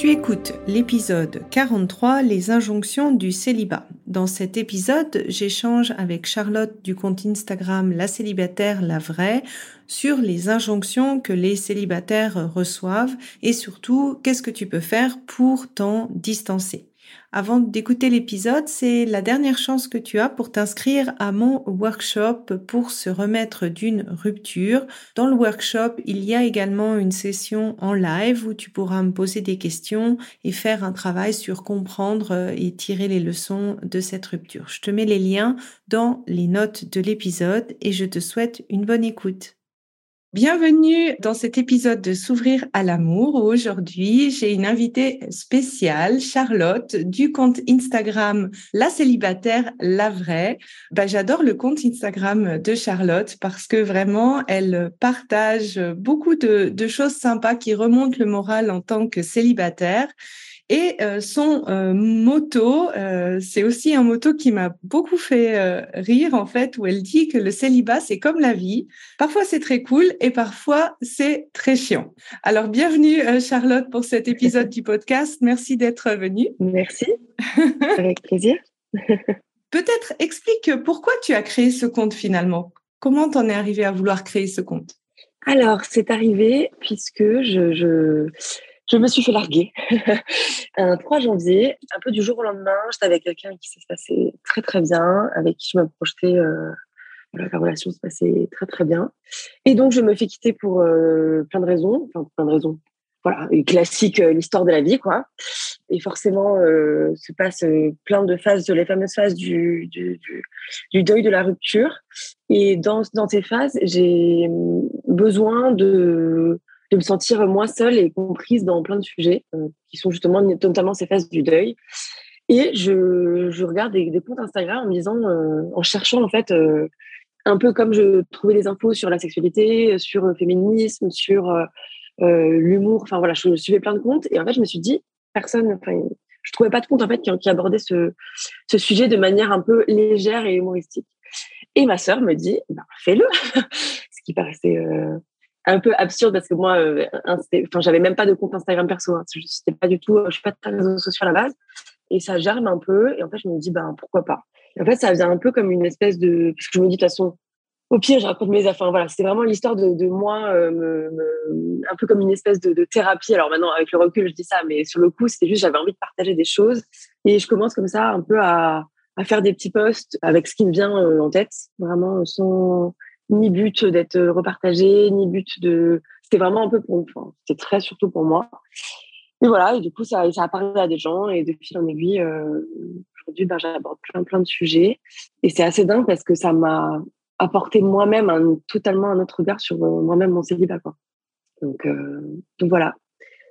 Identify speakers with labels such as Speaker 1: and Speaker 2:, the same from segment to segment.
Speaker 1: Tu écoutes l'épisode 43, les injonctions du célibat. Dans cet épisode, j'échange avec Charlotte du compte Instagram La célibataire, la vraie, sur les injonctions que les célibataires reçoivent et surtout, qu'est-ce que tu peux faire pour t'en distancer? Avant d'écouter l'épisode, c'est la dernière chance que tu as pour t'inscrire à mon workshop pour se remettre d'une rupture. Dans le workshop, il y a également une session en live où tu pourras me poser des questions et faire un travail sur comprendre euh, et tirer les leçons de cette rupture. Je te mets les liens dans les notes de l'épisode et je te souhaite une bonne écoute. Bienvenue dans cet épisode de S'ouvrir à l'amour. Aujourd'hui, j'ai une invitée spéciale, Charlotte, du compte Instagram La célibataire, la vraie. Bah, j'adore le compte Instagram de Charlotte parce que vraiment, elle partage beaucoup de choses sympas qui remontent le moral en tant que célibataire. Et euh, son euh, motto, euh, c'est aussi un motto qui m'a beaucoup fait rire en fait, où elle dit que le célibat c'est comme la vie. Parfois c'est très cool et parfois c'est très chiant. Alors bienvenue Charlotte pour cet épisode du podcast. Merci d'être venue.
Speaker 2: Merci. Avec plaisir.
Speaker 1: Peut-être explique pourquoi tu as créé ce compte finalement. Comment t'en es arrivé à vouloir créer ce compte?
Speaker 2: Alors c'est arrivé puisque je, je je me suis fait larguer un 3 janvier, un peu du jour au lendemain. J'étais avec quelqu'un qui s'est passé très très bien, avec qui je me projetais. Euh, la relation se passait très très bien. Et donc je me fais quitter pour euh, plein de raisons, enfin plein de raisons. Voilà, classique, euh, l'histoire de la vie, quoi. Et forcément, se passe plein de phases, les fameuses phases du, du, du, deuil de la rupture. Et dans, dans ces phases, j'ai besoin de de me sentir moins seule et comprise dans plein de sujets euh, qui sont justement notamment ces phases du deuil. Et je, regarde des, comptes Instagram en disant, euh, en cherchant en fait, euh, un peu comme je trouvais des infos sur la sexualité, sur le féminisme, sur l'humour. Enfin voilà, je suivais plein de comptes et en fait je me suis dit, personne, je trouvais pas de compte en fait qui, abordait ce, ce sujet de manière un peu légère et humoristique. Et ma sœur me dit, bah, fais-le, ce qui paraissait un peu absurde parce que moi, euh, enfin, j'avais même pas de compte Instagram perso. Hein. Je pas du tout, je suis pas de réseaux sociaux à la base. Et ça germe un peu. Et en fait, je me dis, ben, pourquoi pas. en fait, ça vient un peu comme une espèce de, parce que je me dis, de toute façon, au pire, je raconte mes affaires. Voilà, c'était vraiment l'histoire de, moi, euh, un peu comme une espèce de, thérapie. Alors maintenant, avec le recul, je dis ça, mais sur le coup, c'était juste, j'avais envie de partager des choses. Et je commence comme ça, un peu à, faire des petits posts avec ce qui me vient euh, en tête, vraiment sans, ni but d'être repartagé, ni but de. C'était vraiment un peu pour. Enfin, c'était très surtout pour moi. Et voilà, et du coup, ça, ça a parlé à des gens et de fil en aiguille, euh, aujourd'hui, ben, j'aborde plein, plein de sujets. Et c'est assez dingue parce que ça m'a apporté moi-même un, totalement un autre regard sur euh, moi-même, mon célibat. Quoi. Donc, euh, donc voilà,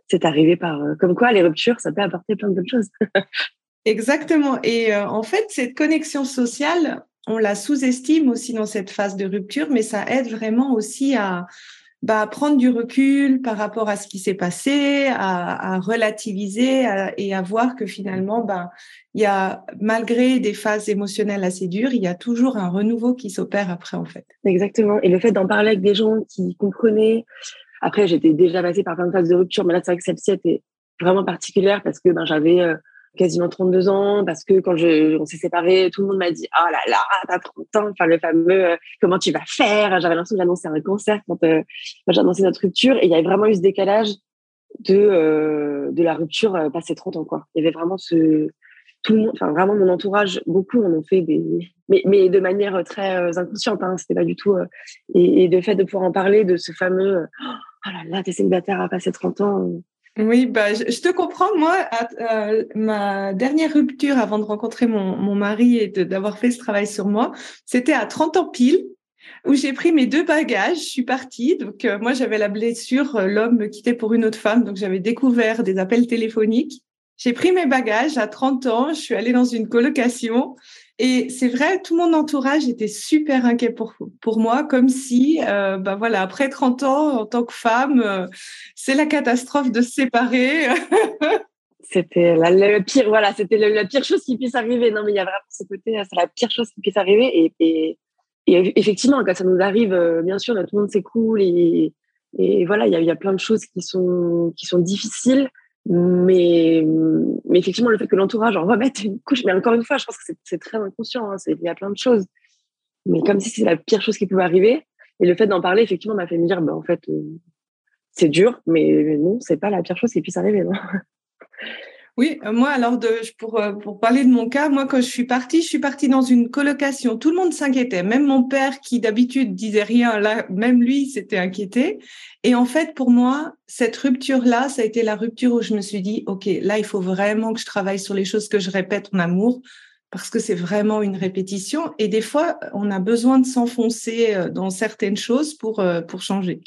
Speaker 2: c'est arrivé par. comme quoi, les ruptures, ça peut apporter plein de bonnes choses.
Speaker 1: Exactement. Et en fait, cette connexion sociale, on la sous-estime aussi dans cette phase de rupture, mais ça aide vraiment aussi à bah, prendre du recul par rapport à ce qui s'est passé, à, relativiser et à voir que finalement, bah, malgré des phases émotionnelles assez dures, il y a toujours un renouveau qui s'opère après en fait.
Speaker 2: Exactement. Et le fait d'en parler avec des gens qui comprenaient. Après, j'étais déjà passée par plein de phases de rupture, mais là, c'est vrai que celle-ci était vraiment particulière parce que ben, j'avais euh, quasiment 32 ans parce que quand je, on s'est séparés, tout le monde m'a dit oh là là, t'as 30 ans, enfin le fameux euh, comment tu vas faire. J'avais l'impression que j'annonçais un cancer quand, euh, annoncé notre rupture et il y avait vraiment eu ce décalage de euh, de la rupture euh, passé 30 ans quoi. Il y avait vraiment ce tout le monde, enfin vraiment mon entourage, beaucoup en ont fait des, mais, mais de manière très inconsciente, hein, c'était pas du tout. et, et de fait de pouvoir en parler de ce fameux oh là là, t'es célibataire à passer 30 ans.
Speaker 1: Oui, bah, je, te comprends. Moi, euh, ma dernière rupture avant de rencontrer mon, mon mari et d'avoir fait ce travail sur moi, c'était à 30 ans pile où j'ai pris mes deux bagages, je suis partie. Donc euh, moi j'avais la blessure, euh, l'homme me quittait pour une autre femme, donc j'avais découvert des appels téléphoniques. J'ai pris mes bagages à 30 ans, je suis allée dans une colocation et c'est vrai, tout mon entourage était super inquiet pour pour moi, comme si, bah voilà, après 30 ans en tant que femme, euh, c'est la catastrophe de se séparer.
Speaker 2: c'était la, pire, voilà, c'était la, pire chose qui puisse arriver. Non, mais il y a vraiment ce côté, c'est la pire chose qui puisse arriver et, et et effectivement, quand ça nous arrive, euh, bien sûr, tout le monde s'écoule et, et voilà, il y y a, plein de choses qui sont, qui sont difficiles. Mais, mais effectivement, le fait que l'entourage en remette une couche, mais encore une fois, je pense que c'est très inconscient. Hein, il y a plein de choses. Mais comme si c'est la pire chose qui pouvait arriver. Et le fait d'en parler, effectivement, m'a fait me dire, bah, en fait, euh, c'est dur, mais non, c'est pas la pire chose qui puisse arriver.
Speaker 1: Oui, euh, moi alors de, pour, euh, pour parler de mon cas, moi quand je suis partie, je suis partie dans une colocation. Tout le monde s'inquiétait, même mon père qui d'habitude disait rien, là même lui s'était inquiété. Et en fait pour moi, cette rupture là, ça a été la rupture où je me suis dit ok, là il faut vraiment que je travaille sur les choses que je répète en amour parce que c'est vraiment une répétition et des fois on a besoin de s'enfoncer euh, dans certaines choses pour pour changer.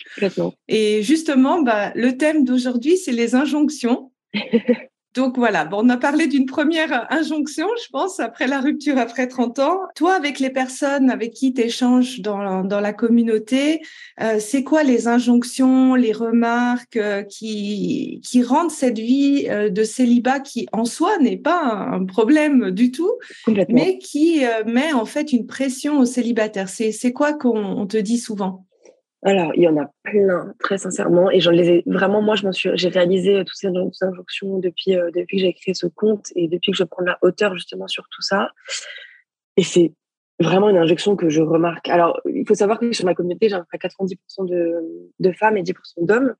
Speaker 1: Et justement, bah, le thème d'aujourd'hui c'est les injonctions. Donc voilà, bon, on a parlé d'une première injonction, je pense, après la rupture après 30 ans. Toi, avec les personnes avec qui tu échanges dans, dans la communauté, euh, c'est quoi les injonctions, les remarques euh, qui, qui rendent cette vie euh, de célibat qui en soi n'est pas un, problème du tout, mais qui met en fait une pression aux célibataires? C'est quoi qu'on te dit souvent?
Speaker 2: Alors, il y en a plein, très sincèrement. Et j'en les ai vraiment, moi, je m'en suis, j'ai réalisé toutes ces injonctions depuis, euh, depuis que j'ai créé ce compte et depuis que je prends la hauteur justement sur tout ça. Et c'est vraiment une injection que je remarque. Alors, il faut savoir que sur ma communauté, j'ai à peu près 90% de, de femmes et 10% d'hommes.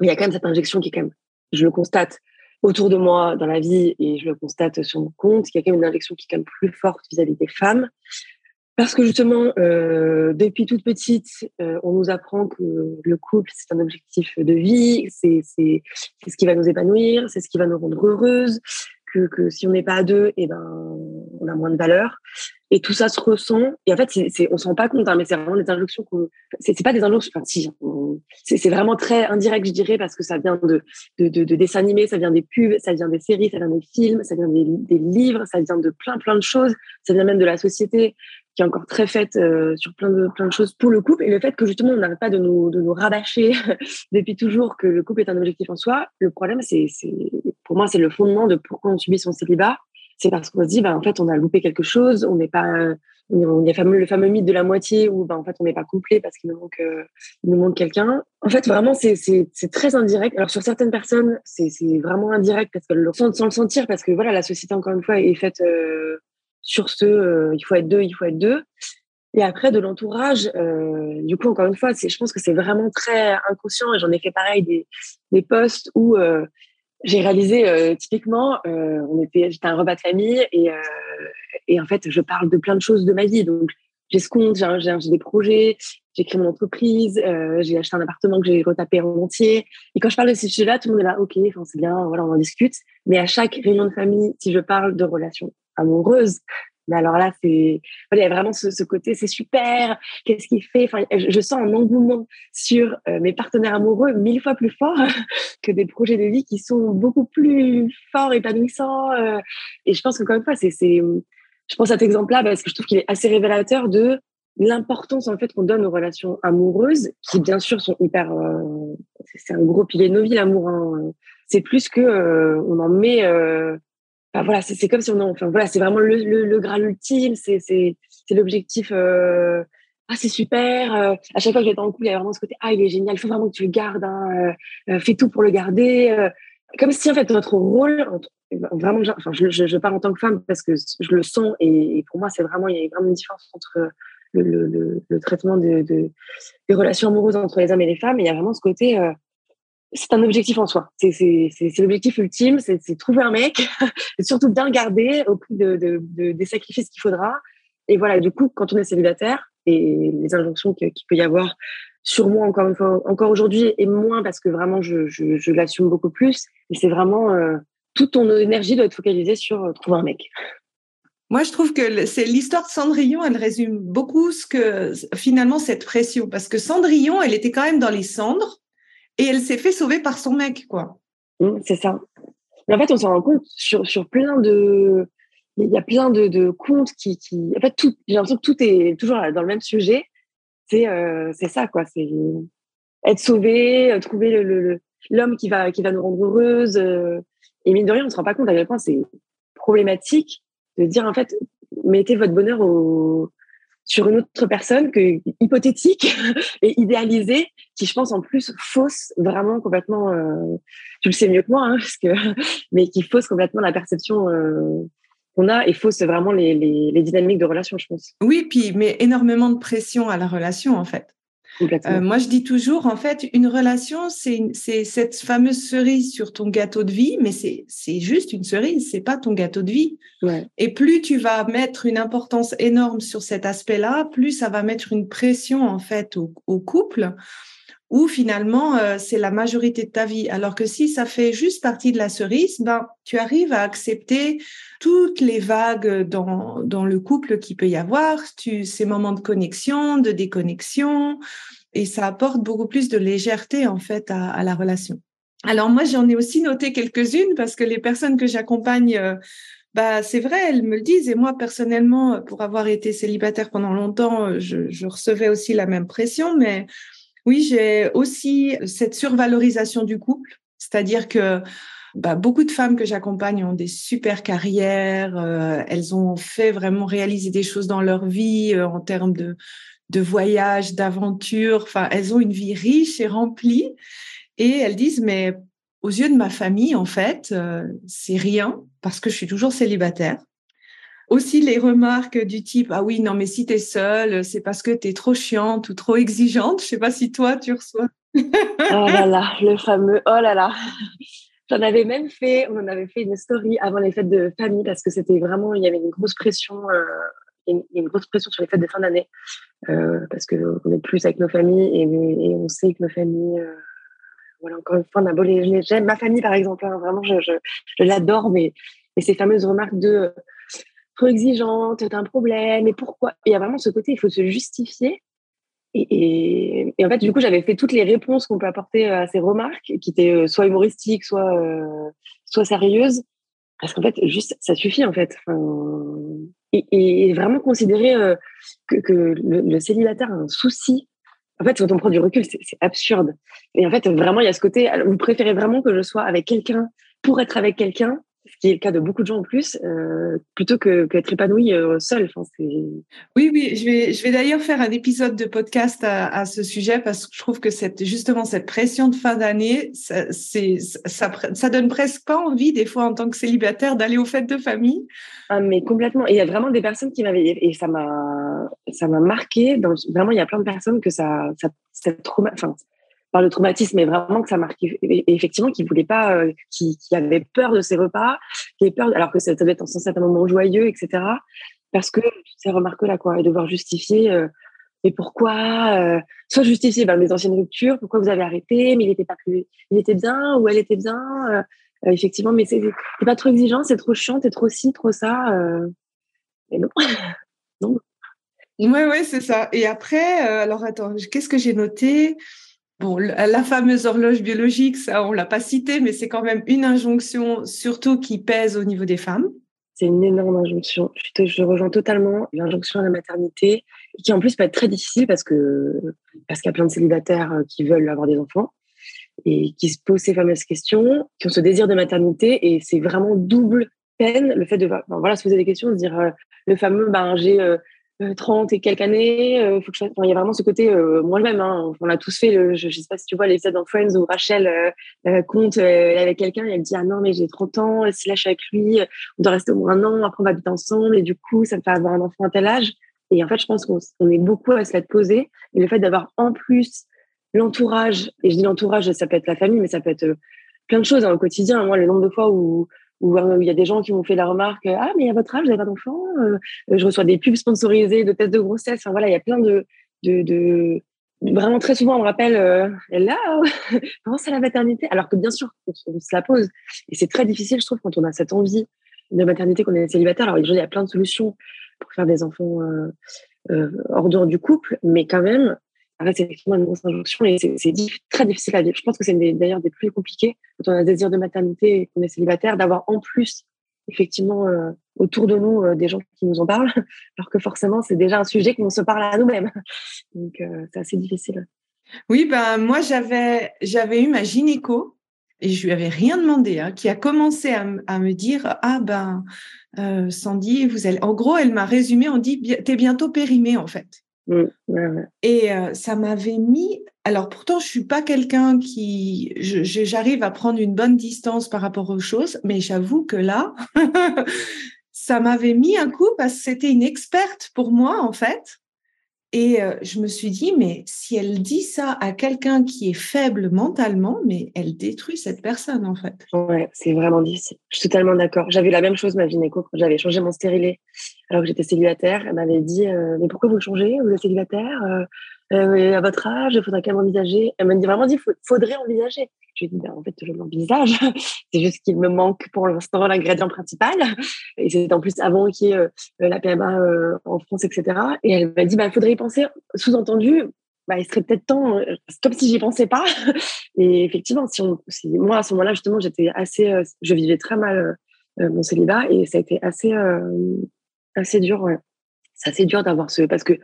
Speaker 2: Mais il y a quand même cette injection qui est quand même, je le constate autour de moi dans la vie et je le constate sur mon compte, il y a quand même une injection qui est quand même plus forte vis-à-vis des femmes. Parce que justement, euh, depuis toute petite, euh, on nous apprend que le couple, c'est un objectif de vie, c'est ce qui va nous épanouir, c'est ce qui va nous rendre heureuses, que, que si on n'est pas à deux, et eh ben, on a moins de valeur. Et tout ça se ressent. Et en fait, c'est c'est on se rend pas compte, hein, mais c'est vraiment des injonctions que c'est pas des injonctions. Enfin, si, c'est vraiment très indirect, je dirais, parce que ça vient de, de, de, de, dessins animés, ça vient des pubs, ça vient des séries, ça vient des films, ça vient des, des livres, ça vient de plein, plein de choses. Ça vient même de la société qui est encore très faite euh, sur plein de, plein de choses pour le couple. Et le fait que justement, on n'arrête pas de nous, de nous rabâcher depuis toujours que le couple est un objectif en soi, le problème, c'est, pour moi, c'est le fondement de pourquoi on subit son célibat. C'est parce qu'on se dit, bah, en fait, on a loupé quelque chose, on n'est pas, il y a le fameux mythe de la moitié où, bah, en fait, on n'est pas complet parce qu'il nous manque, euh, il nous manque quelqu'un. En fait, vraiment, c'est, très indirect. Alors, sur certaines personnes, c'est, vraiment indirect parce qu'elles le ressentent sans le sentir parce que, voilà, la société, encore une fois, est faite, euh, sur ce, euh, il faut être deux, il faut être deux. Et après, de l'entourage, euh, du coup, encore une fois, je pense que c'est vraiment très inconscient. Et j'en ai fait pareil des, des posts où euh, j'ai réalisé typiquement, on était, j'étais un repas de famille et, et en fait, je parle de plein de choses de ma vie. Donc, j'ai ce compte, j'ai des projets, j'ai créé mon entreprise, j'ai acheté un appartement que j'ai retapé en entier. Et quand je parle de ces sujets-là, tout le monde est là, ok, c'est bien, voilà, on en discute. Mais à chaque réunion de famille, si je parle de relations amoureuse. Mais alors là, c'est, il y a vraiment ce, côté, c'est super. Qu'est-ce qu'il fait? Enfin, je, sens un engouement sur euh, mes partenaires amoureux mille fois plus fort que des projets de vie qui sont beaucoup plus forts, épanouissants. Euh. et je pense que, encore une fois, c'est, c'est, je pense à cet exemple-là parce que je trouve qu'il est assez révélateur de l'importance en fait qu'on donne aux relations amoureuses, qui bien sûr sont hyper, euh, c'est un gros pilier de nos vies l'amour. Hein. C'est plus que on en met voilà, c'est comme si on enfin voilà, c'est vraiment le, le, le ultime, c'est l'objectif. Euh, ah c'est super. Euh, à chaque fois que j'étais en couple, il y a vraiment ce côté ah il est génial, il faut vraiment que tu le gardes, hein, euh, fais tout pour le garder. comme si en fait notre rôle, vraiment, enfin je, je, je, parle en tant que femme parce que je le sens et, pour moi c'est vraiment il y a vraiment une différence entre le, le, traitement de, de, des relations amoureuses entre les hommes et les femmes. Et il y a vraiment ce côté c'est un objectif en soi. C'est l'objectif ultime, c'est trouver un mec, et surtout bien garder au prix de, de, de des sacrifices qu'il faudra. Et voilà, du coup, quand on est célibataire, et les injonctions qu'il peut y avoir sur moi encore encore aujourd'hui et moins parce que vraiment je, je, l'assume beaucoup plus. C'est vraiment euh, toute ton énergie doit être focalisée sur trouver un mec.
Speaker 1: Moi, je trouve que c'est l'histoire de Cendrillon, elle résume beaucoup ce que finalement cette pression, parce que Cendrillon, elle était quand même dans les cendres et elle s'est fait sauver par son mec, quoi.
Speaker 2: Mmh, c'est ça. Mais en fait, on s'en rend compte sur, sur plein de, il y a plein de, de contes qui, qui, en fait, tout, j'ai l'impression que tout est toujours dans le même sujet. C'est, euh, c'est ça, quoi. C'est être sauvé, euh, trouver le, l'homme qui va, qui va nous rendre heureuse. Euh, et mine de rien, on se rend pas compte à quel point c'est problématique de dire, en fait, mettez votre bonheur au, sur une autre personne que hypothétique et idéalisée, qui je pense en plus fausse vraiment complètement. Euh, tu le sais mieux que moi, hein, parce que mais qui fausse complètement la perception euh, qu'on a et fausse vraiment les, les, les, dynamiques de relation, je pense.
Speaker 1: Oui, puis mais énormément de pression à la relation en fait. Euh, moi, je dis toujours, en fait, une relation, c'est cette fameuse cerise sur ton gâteau de vie, mais c'est juste une cerise, c'est pas ton gâteau de vie. Et plus tu vas mettre une importance énorme sur cet aspect-là, plus ça va mettre une pression en fait au, au couple où finalement euh, c'est la majorité de ta vie. Alors que si ça fait juste partie de la cerise, ben tu arrives à accepter toutes les vagues dans, dans le couple qui peut y avoir, tu, ces moments de connexion, de déconnexion, et ça apporte beaucoup plus de légèreté en fait à, la relation. Alors moi j'en ai aussi noté quelques-unes parce que les personnes que j'accompagne euh, bah c'est vrai, elles me le disent. Et moi, personnellement, pour avoir été célibataire pendant longtemps, je, je recevais aussi la même pression. Mais oui, j'ai aussi cette survalorisation du couple, c'est-à-dire que bah, beaucoup de femmes que j'accompagne ont des super carrières, euh, elles ont fait vraiment réaliser des choses dans leur vie euh, en termes de, de voyage, d'aventure, enfin, elles ont une vie riche et remplie. Et elles disent, mais aux yeux de ma famille, en fait, euh, c'est rien parce que je suis toujours célibataire. Aussi les remarques du type ah oui non mais si tu es seule c'est parce que tu es trop chiante ou trop exigeante. Je sais pas si toi tu reçois.
Speaker 2: oh là là le fameux oh là là. J'en avais même fait on en avait fait une story avant les fêtes de famille parce que c'était vraiment il y avait une grosse pression euh, une, grosse pression sur les fêtes de fin d'année euh, parce que on est plus avec nos familles et, on sait que nos familles euh, voilà encore une fois on a j'aime ma famille par exemple hein, vraiment je, l'adore mais, mais ces fameuses remarques de trop exigeante, t'as un problème, et pourquoi? Il y a vraiment ce côté, il faut se justifier. Et, en fait, du coup, j'avais fait toutes les réponses qu'on peut apporter à ces remarques, qui étaient euh, soit humoristiques, soit, euh, soit sérieuses. Parce qu'en fait, juste, ça suffit, en fait. et, vraiment considérer euh, que, que le, célibataire a un souci. En fait, quand on prend du recul, c'est absurde. Et en fait, vraiment, il y a ce côté, vous préférez vraiment que je sois avec quelqu'un pour être avec quelqu'un ce qui est le cas de beaucoup de gens en plus, euh, plutôt que qu'être épanoui euh, seul. Enfin,
Speaker 1: oui, oui, je vais, je vais d'ailleurs faire un épisode de podcast à, à, ce sujet parce que je trouve que cette, justement cette pression de fin d'année, ça, c'est, ça, ça donne presque pas envie des fois en tant que célibataire d'aller aux fêtes de famille.
Speaker 2: Ah, mais complètement. Et il y a vraiment des personnes qui m'avaient et ça m'a, ça m'a marqué. Dans, vraiment, il y a plein de personnes que ça, ça, enfin, par le traumatisme, mais vraiment que ça marque effectivement qui voulait pas, euh, qui, qui, avait peur de ces repas, qui avait peur, alors que ça devait être censé être un moment joyeux, etc. Parce que ces remarques-là, quoi, et devoir justifier. Euh, et pourquoi euh, Soit justifier mes anciennes ruptures, pourquoi vous avez arrêté, mais il était pas plus, il était bien ou elle était bien. Euh, effectivement, mais c'est pas trop exigeant, c'est trop chiant, c'est trop ci, trop ça. mais non, non.
Speaker 1: Ouais, ouais, c'est ça. Et après, alors attends, qu'est-ce que j'ai noté? Bon, la fameuse horloge biologique, ça, on l'a pas cité, mais c'est quand même une injonction, surtout qui pèse au niveau des femmes.
Speaker 2: C'est une énorme injonction. Je, rejoins totalement l'injonction à la maternité, qui en plus peut être très difficile parce que parce qu'il y a plein de célibataires euh, qui veulent avoir des enfants et qui se posent ces fameuses questions, qui ont ce désir de maternité, et c'est vraiment double peine le fait de voilà se poser des questions, de dire euh, le fameux ben j'ai euh, 30 euh, et quelques années. Euh, faut que je... il y a vraiment ce côté euh, moi-même. Hein, on l'a tous fait. Le, je, ne sais pas si tu vois l'épisode dans Friends où Rachel compte avec quelqu'un et elle dit ah non mais j'ai 30 ans. Là je suis avec lui, on doit rester au moins un an. Après on va habiter ensemble et du coup ça me fait avoir un enfant à tel âge. Et en fait je pense qu'on est beaucoup à se la poser. Et le fait d'avoir en plus l'entourage et je dis l'entourage ça peut être la famille mais ça peut être plein de choses hein, au quotidien. Moi le nombre de fois où où euh, il y a des gens qui m'ont fait la remarque ah mais à votre âge vous n'avez pas d'enfant euh, je reçois des pubs sponsorisées de tests de grossesse enfin voilà il y a plein de de, de, vraiment très souvent, on me rappelle, euh, là, comment c'est la maternité? Alors que bien sûr, on, se la pose. Et c'est très difficile, je trouve, quand on a cette envie de maternité, qu'on est célibataire. Alors, il y a plein de solutions pour faire des enfants euh, euh, hors dehors du couple, mais quand même, c'est effectivement une grosse injonction et c'est très difficile à vivre. Je pense que c'est d'ailleurs des plus compliqués quand on a un désir de maternité et qu'on est célibataire, d'avoir en plus effectivement euh, autour de nous euh, des gens qui nous en parlent, alors que forcément c'est déjà un sujet qu'on se parle à nous-mêmes. Donc euh, c'est assez difficile.
Speaker 1: Oui, ben moi j'avais j'avais eu ma gynéco et je lui avais rien demandé, hein, qui a commencé à, me dire ah ben Sandy, vous allez. En gros, elle m'a résumé, on dit t'es bientôt périmée en fait. Mmh, et ça m'avait mis. Alors pourtant, je suis pas quelqu'un qui. J'arrive à prendre une bonne distance par rapport aux choses, mais j'avoue que là, ça m'avait mis un coup parce que c'était une experte pour moi en fait. Et euh, je me suis dit, mais si elle dit ça à quelqu'un qui est faible mentalement, mais elle détruit cette personne en fait.
Speaker 2: Ouais, c'est vraiment difficile. Je suis totalement d'accord. J'avais la même chose ma gynéco quand j'avais changé mon stérilet alors que j'étais célibataire. Elle m'avait dit, euh, mais pourquoi vous changez Vous êtes célibataire euh, euh, à votre âge, il faudrait quand même envisager. Elle m'a vraiment dit, faudrait envisager. Je lui ai dit, ben, en fait, je l'envisage. c'est juste qu'il me manque pour l'instant l'ingrédient principal. Et c'est en plus avant qu'il y ait euh, la PMA euh, en France, etc. Et elle m'a dit, il ben, faudrait y penser. Sous-entendu, bah, il serait peut-être temps, comme si j'y pensais pas. Et effectivement, si, on, si moi, à ce moment-là, justement, j'étais assez, je vivais très mal mon célibat et ça a été assez, assez dur. C'est assez dur d'avoir ce, parce que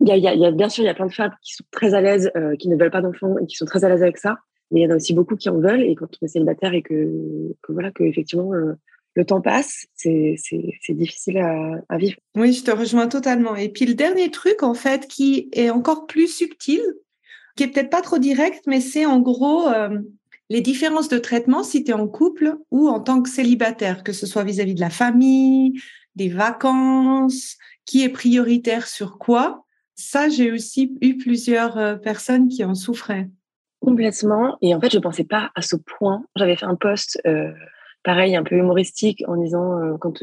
Speaker 2: y, a, bien sûr, il y a plein de femmes qui sont très à l'aise, euh, qui ne veulent pas d'enfants et qui sont très à l'aise avec ça. Mais il y en a aussi beaucoup qui en veulent. Et quand on est célibataire et que, voilà, que effectivement euh, le temps passe, c'est difficile à, vivre.
Speaker 1: Oui, je te rejoins totalement. Et puis le dernier truc, en fait, qui est encore plus subtil, qui est peut-être pas trop direct, mais c'est en gros euh, les différences de traitement si tu es en couple ou en tant que célibataire, que ce soit vis-à-vis -vis de la famille, des vacances, qui est prioritaire sur quoi ça, j'ai aussi eu plusieurs euh, personnes qui en souffraient.
Speaker 2: Complètement. Et en fait, je ne pensais pas à ce point. J'avais fait un post, euh, pareil, un peu humoristique, en disant euh, quand,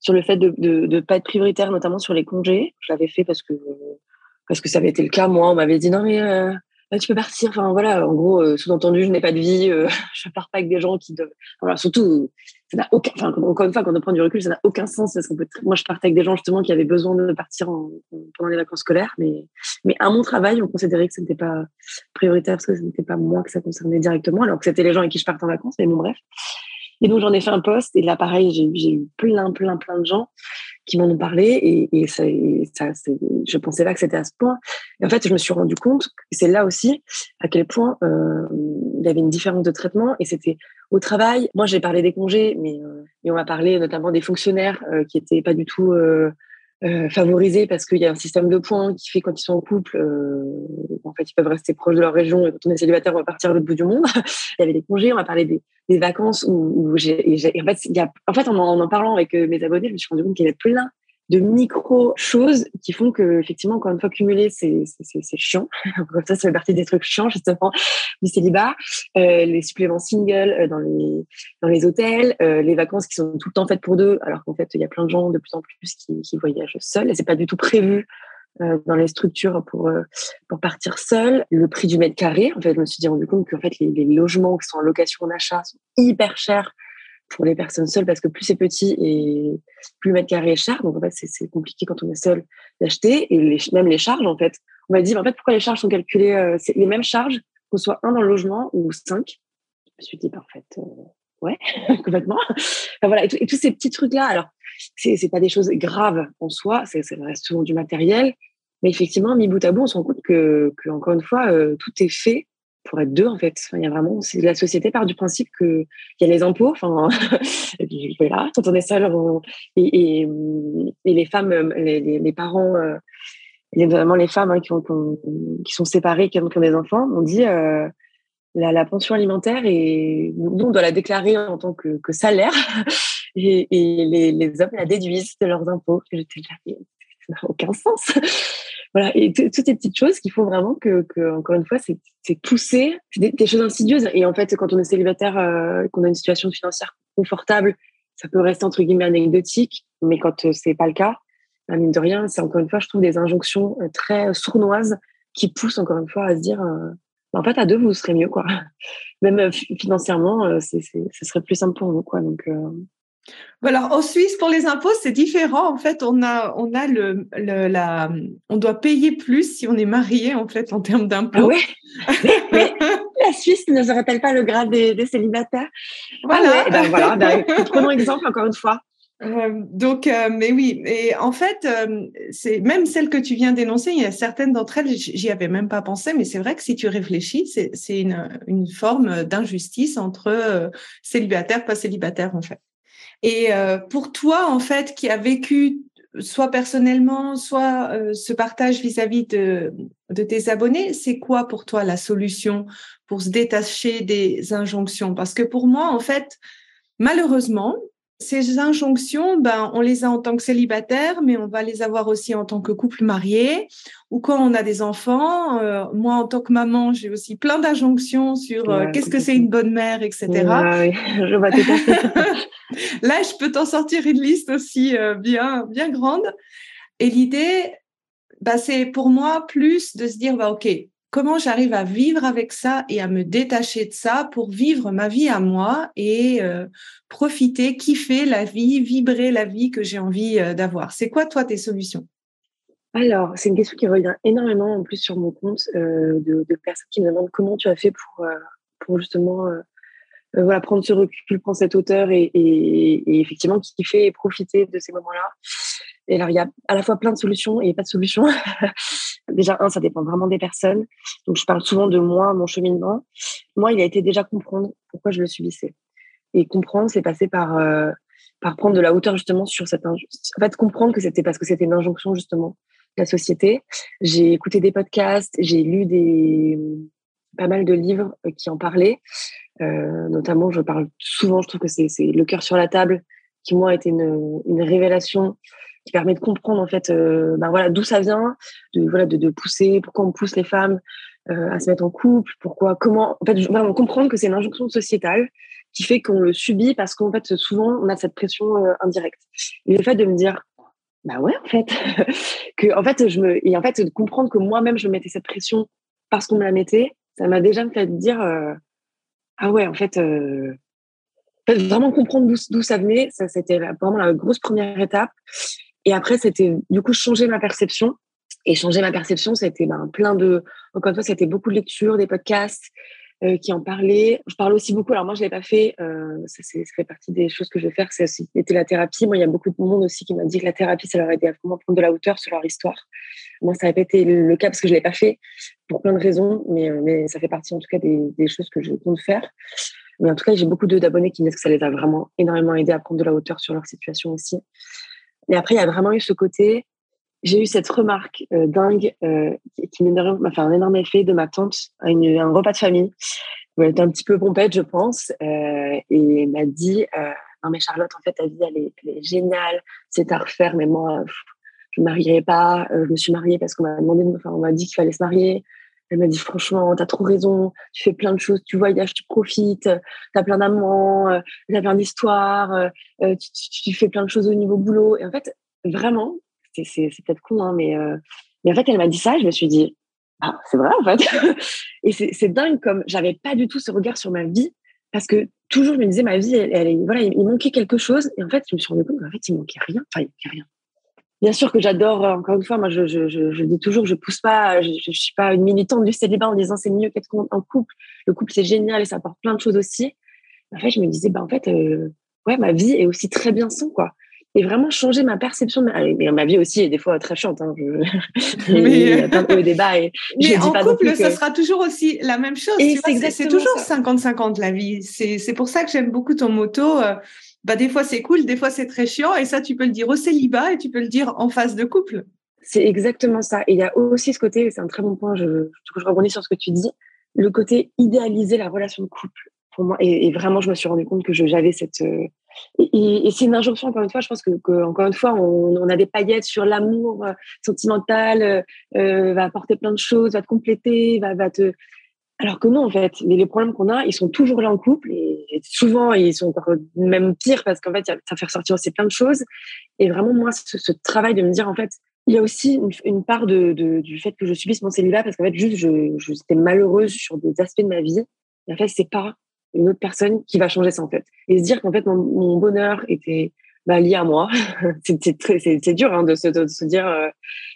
Speaker 2: sur le fait de ne pas être prioritaire, notamment sur les congés. Je l'avais fait parce que, parce que ça avait été le cas. Moi, on m'avait dit non, mais bah, tu peux partir. Enfin, voilà, en gros, sous-entendu, je n'ai pas de vie. je ne pars pas avec des gens qui doivent. Surtout, ça n'a aucun, enfin, encore une fois, quand on prend du recul, ça n'a aucun sens parce peut, moi, je partais avec des gens justement qui avaient besoin de partir pendant les vacances scolaires, mais, mais à mon travail, on considérait que ce n'était pas prioritaire parce que ce n'était pas moi que ça concernait directement, alors que c'était les gens avec qui je partais en vacances, mais bon, bref. Et donc, j'en ai fait un poste et là, pareil, j'ai eu plein, plein, plein de gens qui m'en ont parlé et, je pensais pas que c'était à ce point. Et en fait, je me suis rendu compte, et c'est là aussi, à quel point euh, il y avait une différence de traitement et c'était au travail. Moi, j'ai parlé des congés, mais, euh, on m'a parlé notamment des fonctionnaires euh, qui étaient pas du tout euh, favorisés parce qu'il y a un système de points qui fait quand ils sont en couple, euh, en fait, ils peuvent rester proches de leur région et quand on est célibataire, on va partir à l'autre bout du monde. il y avait des congés, on a parlé des, des vacances où, où j'ai, en fait, il y a, en fait, en en, en parlant avec euh, mes abonnés, je me suis rendu compte qu'il y avait plein de micro choses qui font que effectivement encore une fois cumuler c'est chiant. Comme ça ça fait partie des trucs chiants justement du célibat. Euh, les suppléments singles euh, dans les dans les hôtels euh, les vacances qui sont tout le temps faites pour deux alors qu'en fait il y a plein de gens de plus en plus qui, qui voyagent seuls. Et c'est pas du tout prévu euh, dans les structures pour euh, pour partir seul. Le prix du mètre carré en fait je me suis rendu compte qu'en fait les, les logements qui sont en location en achat sont hyper chers pour les personnes seules parce que plus c'est petit et plus le mètre carré est cher. Donc en fait, c'est compliqué quand on est seul d'acheter. Et les, même les charges, en fait, on m'a dit, en fait, pourquoi les charges sont calculées euh, C'est les mêmes charges qu'on soit un dans le logement ou cinq? Je me suis dit, bah, en fait, euh, ouais, complètement. Enfin, voilà, et, tous ces petits trucs-là. Alors, c'est c'est pas des choses graves en soi, c'est reste souvent du matériel. Mais effectivement, mis bout à bout, on se rend compte que, que encore une fois, euh, tout est fait pour être deux en fait. il y a vraiment, la société part du principe que il y a les impôts, enfin, et voilà, quand on est seul, et, et, et, les femmes, les, les, les parents, euh, notamment les femmes hein, qui, ont, qui, sont séparées, qui ont, des enfants, on dit euh, la, la, pension alimentaire et nous on doit la déclarer en tant que, que salaire et, les, les, hommes la déduisent de leurs impôts. J'étais ça n'a aucun sens voilà, et toutes ces petites choses qui font vraiment que, que encore une fois, c'est poussé, des, des, choses insidieuses. Et en fait, quand on est célibataire, euh, qu'on a une situation financière confortable, ça peut rester entre guillemets anecdotique, mais quand euh, c'est pas le cas, bah, mine de rien, c'est encore une fois, je trouve des injonctions euh, très sournoises qui pousse encore une fois à se dire, bah, en fait, à deux, vous serez mieux, quoi. Même financièrement, ce serait plus simple pour vous, quoi. Donc,
Speaker 1: alors en Suisse pour les impôts c'est différent en fait on a on a le, la on doit payer plus si on est marié en fait en termes d'impôts.
Speaker 2: Ah mais, la Suisse ne se rappelle pas le grade des, célibataires. Voilà. Ah ben voilà ben, prenons exemple encore une fois.
Speaker 1: Euh, donc, euh, mais oui, et en fait, euh, c'est même celle que tu viens d'énoncer, il y a certaines d'entre elles, j'y avais même pas pensé, mais c'est vrai que si tu réfléchis, c'est une, une forme d'injustice entre célibataire, pas célibataire en fait. Et euh, pour toi, en fait, qui a vécu soit personnellement, soit euh, ce partage vis-à-vis de, de tes abonnés, c'est quoi pour toi la solution pour se détacher des injonctions? Parce que pour moi, en fait, malheureusement, ces injonctions, ben, on les a en tant que célibataire, mais on va les avoir aussi en tant que couple marié ou quand on a des enfants. Euh, moi, en tant que maman, j'ai aussi plein d'injonctions sur euh, qu'est-ce que c'est une bonne mère, etc.
Speaker 2: je vois
Speaker 1: Là, je peux t'en sortir une liste aussi euh, bien, bien grande. Et l'idée, bah, c'est pour moi plus de se dire, bah, OK, comment j'arrive à vivre avec ça et à me détacher de ça pour vivre ma vie à moi et euh, profiter, kiffer la vie, vibrer la vie que j'ai envie euh, d'avoir. C'est quoi, toi, tes solutions?
Speaker 2: Alors, c'est une question qui revient énormément en plus sur mon compte euh, de, personnes qui me demandent comment tu as fait pour, justement prendre ce recul, prendre cette hauteur et effectivement kiffer et profiter de ces moments-là. Et alors, il y a à la fois plein de solutions et pas de solutions. déjà, un, ça dépend vraiment des personnes. Donc, je parle souvent de moi, mon cheminement. Moi, il a été déjà comprendre pourquoi je le subissais. Et comprendre, c'est passer par, euh, par prendre de la hauteur justement sur cette injonction. En fait, comprendre que c'était parce que c'était une injonction justement de la société. J'ai écouté des podcasts, j'ai lu des pas mal de livres euh, qui en parlaient. Euh, notamment, je parle souvent, je trouve que c'est Le cœur sur la table, qui moi a été une, une révélation qui permet de comprendre en fait euh, ben voilà d'où ça vient de voilà de, pousser pourquoi on pousse les femmes euh, à se mettre en couple pourquoi comment en fait vraiment comprendre que c'est une injonction sociétale qui fait qu'on le subit parce qu'en fait souvent on a cette pression euh, indirecte et le fait de me dire bah ouais en fait que en fait je me et en fait de comprendre que moi-même je me mettais cette pression parce qu'on me la mettait ça m'a déjà fait dire ah ouais en fait vraiment comprendre d'où ça venait, ça c'était vraiment la grosse première étape. Et après, c'était du coup changer ma perception. Et changer ma perception, c'était ben, plein de. Encore une fois, c'était beaucoup de lectures, des podcasts euh, qui en parlaient. Je parle aussi beaucoup. Alors, moi, je ne l'ai pas fait. Euh, ça, ça, fait partie des choses que je vais faire. C'était la thérapie. Moi, il y a beaucoup de monde aussi qui m'a dit que la thérapie, ça leur a aidé à vraiment prendre de la hauteur sur leur histoire. Moi, ça n'a pas été le cas parce que je ne l'ai pas fait pour plein de raisons. Mais, euh, mais ça fait partie, en tout cas, des, des choses que je compte faire. Mais en tout cas, j'ai beaucoup d'abonnés qui me disent que ça les a vraiment énormément aidés à prendre de la hauteur sur leur situation aussi. Et après, il y a vraiment eu ce côté, j'ai eu cette remarque euh, dingue euh, qui m'a fait un énorme effet de ma tante à, un repas de famille. Elle était un petit peu pompette, je pense, euh, et m'a dit Non, mais Charlotte, en fait, ta vie, elle est, géniale, c'est à refaire, mais moi, je ne me marierai pas. je me suis mariée parce qu'on m'a m'a dit qu'il fallait se marier. Elle m'a dit franchement, tu as trop raison, tu fais plein de choses, tu voyages, tu profites, tu as plein d'amants, euh, tu as plein d'histoires, euh, euh, tu, fais plein de choses au niveau boulot. Et en fait, vraiment, c'est peut-être con, hein, mais, mais en fait, elle m'a dit ça, je me suis dit, ah, c'est vrai en fait. et c'est dingue comme j'avais pas du tout ce regard sur ma vie parce que toujours je me disais ma vie, elle, voilà, il, manquait quelque chose et en fait, je me suis rendu compte qu'en fait, il manquait rien. Enfin, il manquait rien bien sûr que j'adore, euh, encore une fois, moi je, je, je, je, dis toujours, je pousse pas, je, je suis pas une militante du célibat en disant c'est mieux qu'être en couple. Le couple c'est génial et ça apporte plein de choses aussi. En fait, je me disais, bah en fait, euh, ouais, ma vie est aussi très bien sans quoi. Et vraiment changer ma perception. Ma... ma vie aussi est des fois très chiante. Hein. Mais...
Speaker 1: Il débat. Et mais en couple, ça sera toujours aussi la même chose. C'est toujours 50-50 la vie. C'est pour ça que j'aime beaucoup ton moto. Euh, bah, des fois c'est cool, des fois c'est très chiant, et ça tu peux le dire au célibat et tu peux le dire en face de couple.
Speaker 2: C'est exactement ça. Et il y a aussi ce côté, c'est un très bon point, je, je rebondis sur ce que tu dis, le côté idéaliser la relation de couple. Pour moi, et, vraiment, je me suis rendu compte que j'avais cette. Euh, et, c'est une injonction, encore une fois, je pense que, encore une fois, on, a des paillettes sur l'amour euh, sentimental, euh, va apporter plein de choses, va te compléter, va te. Alors que non, en fait, les problèmes qu'on a, ils sont toujours là en couple et souvent, ils sont encore même pires parce qu'en fait, ça fait ressortir aussi plein de choses. Et vraiment, moi, ce, travail de me dire, en fait, il y a aussi une, part de, du fait que je subisse mon célibat parce qu'en fait, juste, je, j'étais malheureuse sur des aspects de ma vie. Et en fait, c'est pas une autre personne qui va changer ça, en fait. Et se dire qu'en fait, mon, bonheur était bah, lié à moi. c'est, dur hein, de, se, de, se, dire, euh,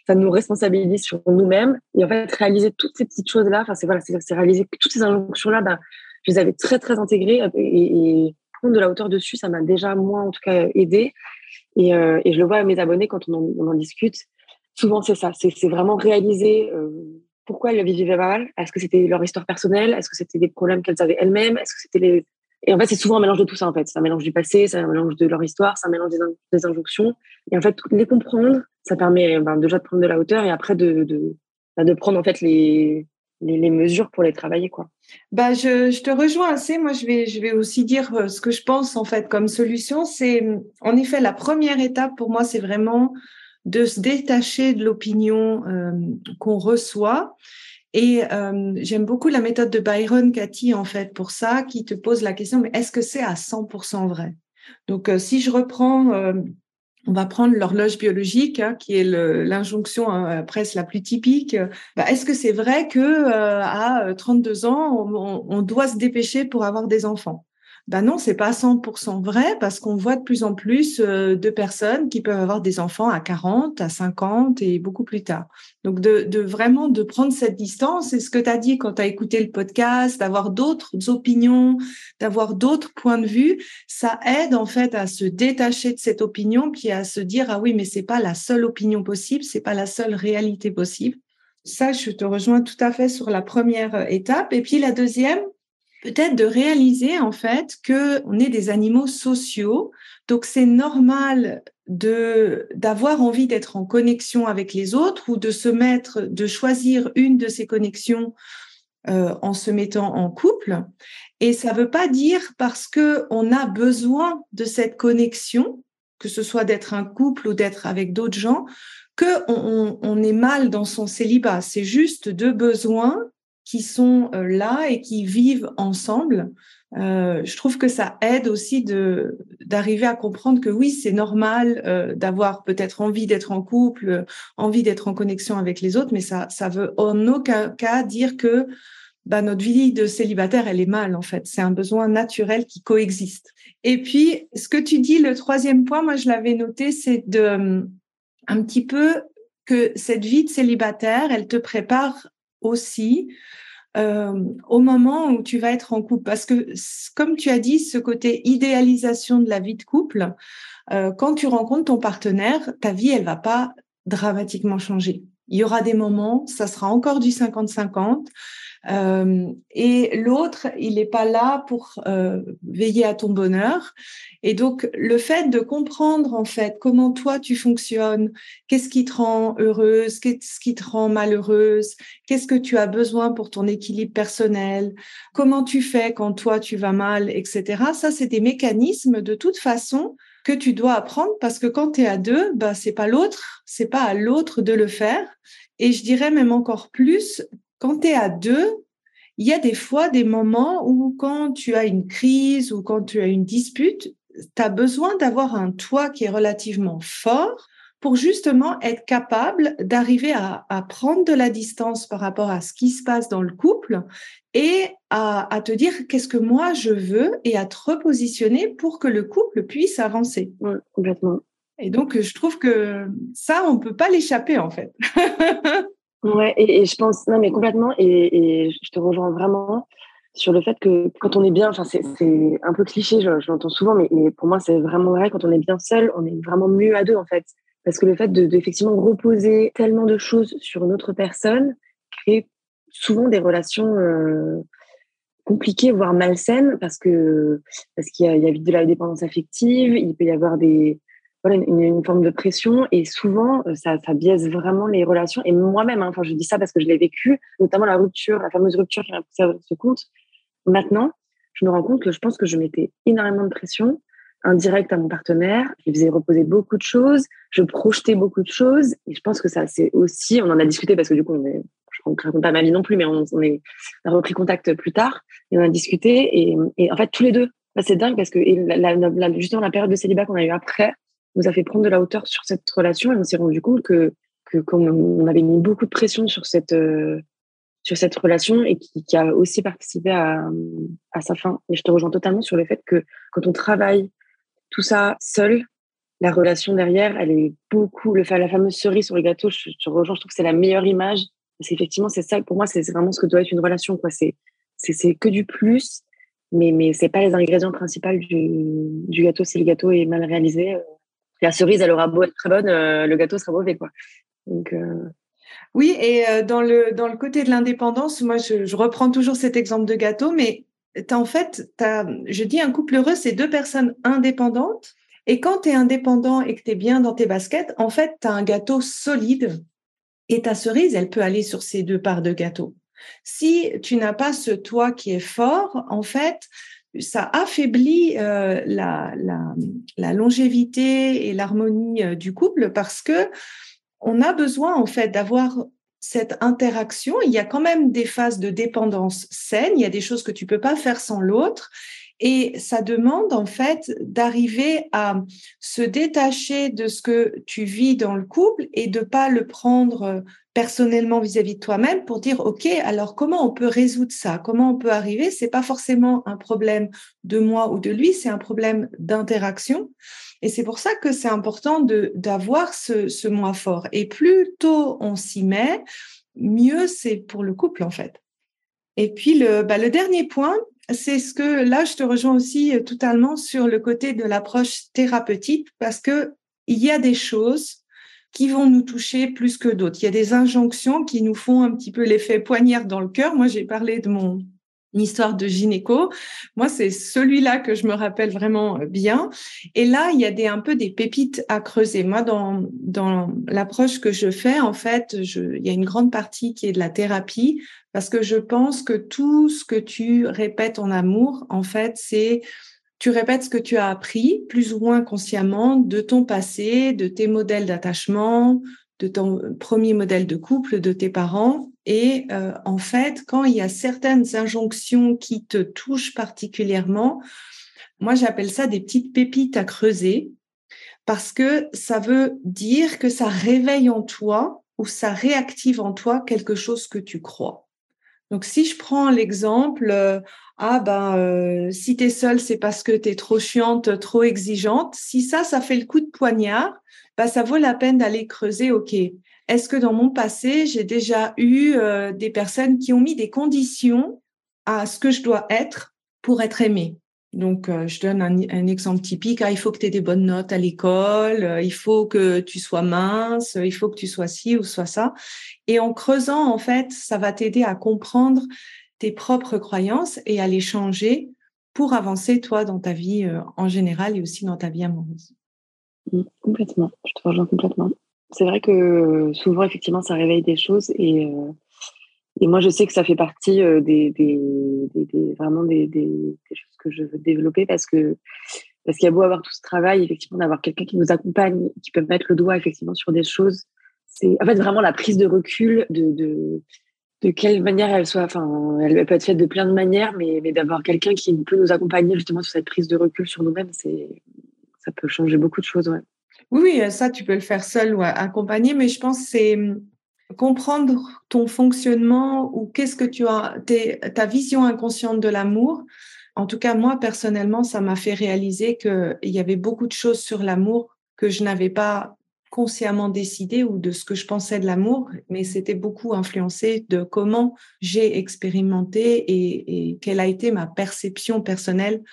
Speaker 2: ça nous responsabilise sur nous-mêmes. Et en fait, réaliser toutes ces petites choses-là, enfin, c'est, voilà, réaliser toutes ces injonctions-là, bah, je les avais très, très intégrées. Et, et prendre de la hauteur dessus, ça m'a déjà, moi, en tout cas, aidé. Et, euh, et je le vois à mes abonnés quand on en, on en discute souvent c'est ça, c'est vraiment réaliser euh, pourquoi elles vivaient mal. Est-ce que c'était leur histoire personnelle? Est-ce que c'était des problèmes qu'elles avaient elles-mêmes? Est-ce que c'était les et en fait, c'est souvent un mélange de tout ça, en fait. C'est mélange du passé, c'est un mélange de leur histoire, c'est un mélange des, injonctions. Et en fait, les comprendre, ça permet ben, déjà de prendre de la hauteur et après de, ben, prendre, en fait, les, mesures pour les travailler, quoi.
Speaker 1: Bah, je, je, te rejoins assez. Moi, je vais, je vais aussi dire euh, ce que je pense, en fait, comme solution. C'est, en effet, la première étape pour moi, c'est vraiment de se détacher de l'opinion euh, qu'on reçoit. Et euh, j'aime beaucoup la méthode de Byron Cathy, en fait, pour ça, qui te pose la question, mais est-ce que c'est à 100% vrai? Donc, euh, si je reprends, on va prendre l'horloge biologique, hein, qui est l'injonction hein, presque la plus typique. Bah, est-ce que c'est vrai que à 32 ans, on doit se dépêcher pour avoir des enfants? Ben non, c'est pas 100% vrai parce qu'on voit de plus en plus euh, de personnes qui peuvent avoir des enfants à 40, à 50 et beaucoup plus tard. Donc de, de vraiment de prendre cette distance, c'est ce que tu as dit quand tu as écouté le podcast, d'avoir d'autres opinions, d'avoir d'autres points de vue, ça aide en fait à se détacher de cette opinion puis à se dire ah oui, mais c'est pas la seule opinion possible, c'est pas la seule réalité possible. Ça, je te rejoins tout à fait sur la première étape. Et puis la deuxième, peut-être de réaliser en fait que on est des animaux sociaux, donc c'est normal de d'avoir envie d'être en connexion avec les autres ou de se mettre, de choisir une de ces connexions euh, en se mettant en couple. Et ça ne veut pas dire parce que on a besoin de cette connexion, que ce soit d'être un couple ou d'être avec d'autres gens, que on, on est mal dans son célibat. C'est juste deux besoins qui sont euh, là et qui vivent ensemble. Euh, je trouve que ça aide aussi de d'arriver à comprendre que oui, c'est normal euh, d'avoir peut-être envie d'être en couple, envie d'être en connexion avec les autres, mais ça ça veut en aucun cas dire que bah, notre vie de célibataire, elle est mal en fait. C'est un besoin naturel qui coexiste. Et puis, ce que tu dis, le troisième point, moi je l'avais noté, c'est de un petit peu que cette vie de célibataire, elle te prépare aussi euh, au moment où tu vas être en couple. Parce que, comme tu as dit, ce côté idéalisation de la vie de couple, euh, quand tu rencontres ton partenaire, ta vie, elle va pas dramatiquement changer. Il y aura des moments, ça sera encore du 50-50. Euh, et l'autre, il n'est pas là pour euh, veiller à ton bonheur. Et donc, le fait de comprendre en fait comment toi tu fonctionnes, qu'est-ce qui te rend heureuse, qu'est-ce qui te rend malheureuse, qu'est-ce que tu as besoin pour ton équilibre personnel, comment tu fais quand toi tu vas mal, etc. Ça, c'est des mécanismes de toute façon que tu dois apprendre parce que quand tu es à deux, bah, c'est pas l'autre, c'est pas à l'autre de le faire. Et je dirais même encore plus, quand tu es à deux, il y a des fois des moments où quand tu as une crise ou quand tu as une dispute, tu as besoin d'avoir un toit qui est relativement fort pour justement être capable d'arriver à, prendre de la distance par rapport à ce qui se passe dans le couple et à, te dire qu'est-ce que moi je veux et à te repositionner pour que le couple puisse avancer.
Speaker 2: Oui, complètement.
Speaker 1: Et donc, je trouve que ça, on ne peut pas l'échapper en fait.
Speaker 2: Ouais, et, je pense, non, mais complètement, et, je te rejoins vraiment sur le fait que quand on est bien, enfin, c'est un peu cliché, je, l'entends souvent, mais, pour moi, c'est vraiment vrai, quand on est bien seul, on est vraiment mieux à deux, en fait. Parce que le fait de, reposer tellement de choses sur une autre personne crée souvent des relations euh, compliquées, voire malsaines, parce que parce qu'il y, a vite de la dépendance affective, il peut y avoir des, voilà, une, une, forme de pression et souvent euh, ça, biaise vraiment les relations et moi-même hein, enfin je dis ça parce que je l'ai vécu notamment la rupture la fameuse rupture qui m'a poussé à ce compte. Maintenant je me rends compte que je pense que je mettais énormément de pression indirecte à mon partenaire je faisais reposer beaucoup de choses je projetais beaucoup de choses et je pense que ça c'est aussi on en a discuté parce que du coup je ne raconte pas ma vie non plus mais on, a repris contact plus tard et on a discuté et, en fait tous les deux bah, c'est dingue parce que justement la période de célibat qu'on a eu après nous a fait prendre de la hauteur sur cette relation et on s'est rendu compte que qu'on on avait mis beaucoup de pression sur cette euh, sur cette relation et qui, a aussi participé à, à sa fin. Et je te rejoins totalement sur le fait que quand on travaille tout ça seul, la relation derrière, elle est beaucoup le la fameuse cerise sur le gâteau. Je, je rejoins, je trouve que c'est la meilleure image. C'est effectivement c'est ça pour moi, c'est vraiment ce que doit être une relation quoi. C'est que du plus, mais mais c'est pas les ingrédients principaux du, du gâteau. Si le gâteau est mal réalisé, euh, la cerise elle aura beau être très bonne, euh, le gâteau sera mauvais euh,
Speaker 1: oui, et dans le, dans le côté de l'indépendance, moi, je, reprends toujours cet exemple de gâteau, mais as, en fait, je dis un couple heureux, c'est deux personnes indépendantes. Et quand tu es indépendant et que tu es bien dans tes baskets, en fait, tu as un gâteau solide et ta cerise, elle peut aller sur ces deux parts de gâteau. Si tu n'as pas ce toit qui est fort, en fait, ça affaiblit euh, la, la, longévité et l'harmonie euh, du couple parce que on a besoin en fait d'avoir cette interaction. Il y a quand même des phases de dépendance saine. Il y a des choses que tu peux pas faire sans l'autre. Et ça demande en fait d'arriver à se détacher de ce que tu vis dans le couple et de pas le prendre personnellement vis-à-vis de toi-même pour dire OK, alors comment on peut résoudre ça? Comment on peut arriver? C'est pas forcément un problème de moi ou de lui, c'est un problème d'interaction. Et c'est pour ça que c'est important de d'avoir ce, ce moi fort. Et plus tôt on s'y met, mieux c'est pour le couple en fait. Et puis le, bah, le dernier point, c'est ce que là je te rejoins aussi euh, totalement sur le côté de l'approche thérapeutique parce que il y a des choses qui vont nous toucher plus que d'autres. Il y a des injonctions qui nous font un petit peu l'effet poignard dans le cœur. Moi, j'ai parlé de mon histoire de gynéco. Moi, c'est celui-là que je me rappelle vraiment euh, bien. Et là, il y a des, un peu des pépites à creuser. Moi, dans, dans l'approche que je fais, en fait, il y a une grande partie qui est de la thérapie parce que je pense que tout ce que tu répètes en amour, en fait, c'est tu répètes ce que tu as appris, plus ou moins consciemment, de ton passé, de tes modèles d'attachement, de ton premier modèle de couple, de tes parents. Et euh, en fait, quand il y a certaines injonctions qui te touchent particulièrement, moi j'appelle ça des petites pépites à creuser parce que ça veut dire que ça réveille en toi ou ça réactive en toi quelque chose que tu crois. Donc si je prends l'exemple, euh, ah ben euh, si tu es seule, c'est parce que tu es trop chiante, trop exigeante. Si ça, ça fait le coup de poignard, bah, ça vaut la peine d'aller creuser, OK, est-ce que dans mon passé, j'ai déjà eu euh, des personnes qui ont mis des conditions à ce que je dois être pour être aimée? Donc, euh, je donne un, exemple typique. Ah, il faut que tu aies des bonnes notes à l'école, euh, il faut que tu sois mince, il faut que tu sois ci ou soit ça. Et en creusant, en fait, ça va t'aider à comprendre tes propres croyances et à les changer pour avancer, toi, dans ta vie en général et aussi dans ta vie amoureuse.
Speaker 2: Mmh, complètement, je te rejoins complètement. C'est vrai que souvent, effectivement, ça réveille des choses et, euh, et moi, je sais que ça fait partie euh, des, vraiment des, choses que je veux développer parce que parce qu'il y a beau avoir tout ce travail, effectivement, d'avoir quelqu'un qui nous accompagne, qui peut mettre le doigt effectivement sur des choses. C'est en fait vraiment la prise de recul de, de, quelle manière elle soit. Enfin, elle peut être faite de plein de manières, mais, mais d'avoir quelqu'un qui peut nous accompagner justement sur cette prise de recul sur nous-mêmes, c'est ça peut changer beaucoup de choses. Ouais.
Speaker 1: Oui, ça, tu peux le faire seul ou accompagné, mais je pense que c'est comprendre ton fonctionnement ou qu'est-ce que tu as, ta vision inconsciente de l'amour. En tout cas, moi, personnellement, ça m'a fait réaliser qu'il y avait beaucoup de choses sur l'amour que je n'avais pas consciemment décidé ou de ce que je pensais de l'amour, mais c'était beaucoup influencé de comment j'ai expérimenté et, et quelle a été ma perception personnelle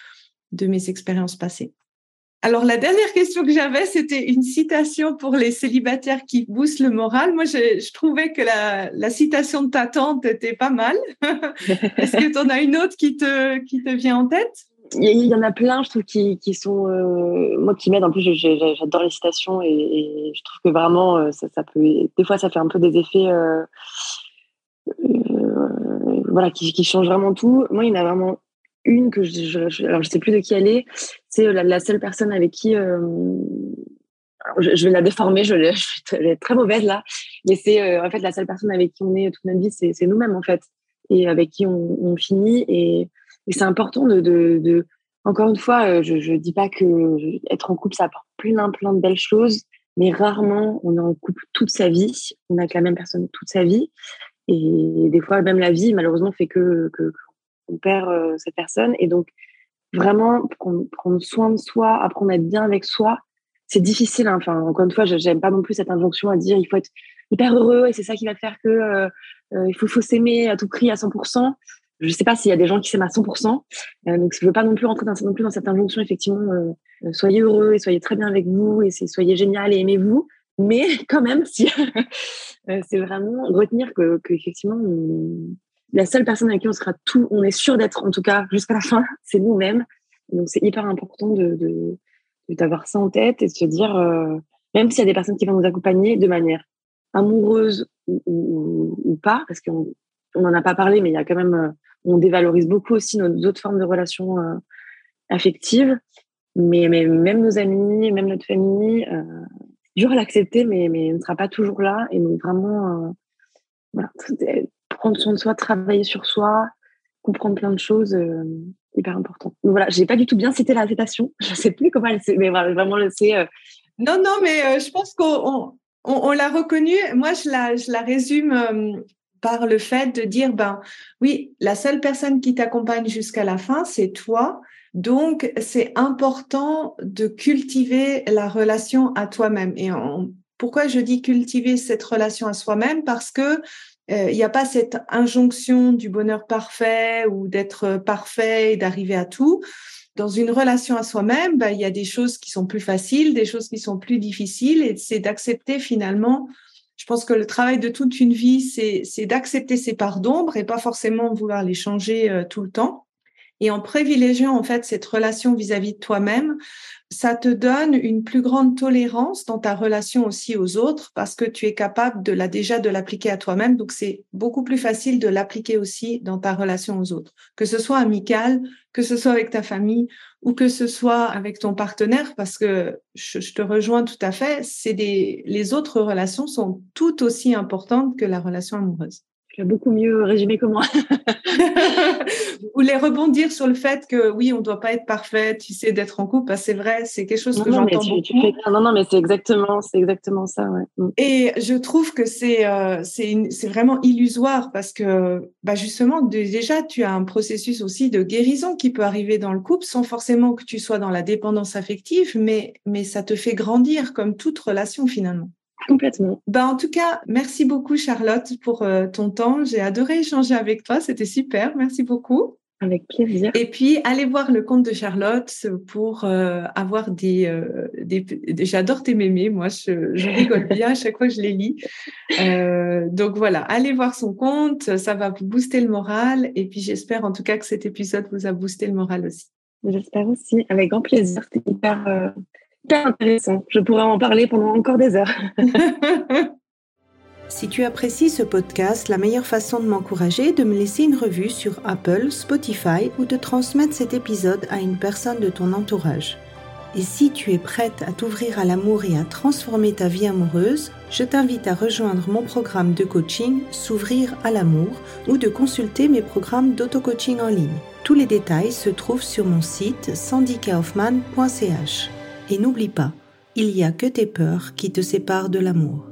Speaker 1: de mes expériences passées. Alors, la dernière question que j'avais, c'était une citation pour les célibataires qui boostent le moral. Moi, je, trouvais que la, citation de ta tante était pas mal. Est-ce que tu en as une autre qui te, qui te vient en tête?
Speaker 2: Il y en a plein, je trouve, qui, qui sont, euh, moi, qui m'aident. En plus, j'adore les citations et, je trouve que vraiment, euh, ça, ça, peut, des fois, ça fait un peu des effets, euh, voilà, qui, qui changent vraiment tout. Moi, il y en a vraiment une que je, je, alors je sais plus de qui elle est. C'est euh, la, seule personne avec qui euh, je, vais la déformer, je, vais être très mauvaise là, mais c'est euh, en fait la seule personne avec qui on est toute notre vie, c'est nous-mêmes en fait, et avec qui on, finit. Et, c'est important de, encore une fois, je, je dis pas que être en couple ça apporte plein plein de belles choses, mais rarement on est en couple toute sa vie, on a avec la même personne toute sa vie. Et des fois, même la vie, malheureusement, fait que qu'on perd euh, cette personne. Et donc, vraiment, prendre, soin de soi, apprendre à être bien avec soi, c'est difficile. Hein. Enfin, encore une fois, j'aime pas non plus cette injonction à dire il faut être hyper heureux et c'est ça qui va faire que euh, euh, faut, s'aimer à tout prix à 100%. Je sais pas s'il y a des gens qui s'aiment à 100%. Euh, donc, je veux pas non plus rentrer dans, non plus dans cette injonction, effectivement, soyez heureux et soyez très bien avec vous et soyez génial et aimez-vous. Mais quand même, si c'est vraiment retenir que, que la seule personne avec qui on sera tout, on est sûr d'être en tout cas jusqu'à la fin, c'est nous-mêmes. Donc c'est hyper important de, d'avoir ça en tête et de se dire, euh, même s'il y a des personnes qui vont nous accompagner de manière amoureuse ou, ou, ou pas, parce qu'on on n'en a pas parlé, mais il y a quand même, euh, on dévalorise beaucoup aussi nos autres formes de relations euh, affectives. Mais, mais, même nos amis, même notre famille, euh, dur à l'accepter, mais, mais on ne sera pas toujours là. Et donc vraiment, euh, voilà, prendre soin de soi, travailler sur soi, comprendre plein de choses, euh, hyper important. Donc voilà, j'ai pas du tout bien cité la citation. Je sais plus comment elle mais voilà, vraiment le c'est. Euh...
Speaker 1: Non, non, mais euh, je pense qu'on on, on, l'a reconnu. Moi, je la, je la résume euh, par le fait de dire, ben oui, la seule personne qui t'accompagne jusqu'à la fin, c'est toi. Donc, c'est important de cultiver la relation à toi-même. Et pourquoi je dis cultiver cette relation à soi-même? Parce que il n'y a pas cette injonction du bonheur parfait ou d'être parfait et d'arriver à tout. Dans une relation à soi-même, bah, il y a des choses qui sont plus faciles, des choses qui sont plus difficiles, et c'est d'accepter finalement. Je pense que le travail de toute une vie, c'est d'accepter ces parts d'ombre et pas forcément vouloir les changer euh, tout le temps. Et en privilégiant en fait cette relation vis-à-vis -vis de toi-même, ça te donne une plus grande tolérance dans ta relation aussi aux autres parce que tu es capable de la déjà de l'appliquer à toi-même. Donc c'est beaucoup plus facile de l'appliquer aussi dans ta relation aux autres, que ce soit amical, que ce soit avec ta famille ou que ce soit avec ton partenaire, parce que je, te rejoins tout à fait. C'est les autres relations sont tout aussi importantes que la relation amoureuse
Speaker 2: tu as beaucoup mieux résumé que moi.
Speaker 1: Vous voulez rebondir sur le fait que oui, on ne doit pas être parfait, tu sais, d'être en couple, c'est vrai, c'est quelque chose que j'entends beaucoup. Tu fais...
Speaker 2: Non, non, mais c'est exactement, c'est exactement ça. Ouais.
Speaker 1: Mm. Et je trouve que c'est euh, c'est vraiment illusoire parce que bah justement, déjà, tu as un processus aussi de guérison qui peut arriver dans le couple sans forcément que tu sois dans la dépendance affective, mais, mais ça te fait grandir comme toute relation finalement.
Speaker 2: Complètement.
Speaker 1: Ben, en tout cas, merci beaucoup Charlotte pour euh, ton temps. J'ai adoré échanger avec toi. C'était super. Merci beaucoup.
Speaker 2: Avec plaisir.
Speaker 1: Et puis, allez voir le compte de Charlotte pour euh, avoir des... Euh, des, J'adore tes mémés. Moi, je, je, rigole bien à chaque fois que je les lis. Euh, donc voilà, allez voir son compte. Ça va vous booster le moral. Et puis, j'espère en tout cas que cet épisode vous a boosté le moral aussi.
Speaker 2: J'espère aussi. Avec grand plaisir. C'était hyper hyper intéressant. Je pourrais en parler pendant encore des heures.
Speaker 1: si tu apprécies ce podcast, la meilleure façon de m'encourager est de me laisser une revue sur Apple, Spotify ou de transmettre cet épisode à une personne de ton entourage. Et si tu es prête à t'ouvrir à l'amour et à transformer ta vie amoureuse, je t'invite à rejoindre mon programme de coaching S'ouvrir à l'amour ou de consulter mes programmes d'auto-coaching en ligne. Tous les détails se trouvent sur mon site sandykaufman.ch. Et n'oublie pas, il n'y a que tes peurs qui te séparent de l'amour.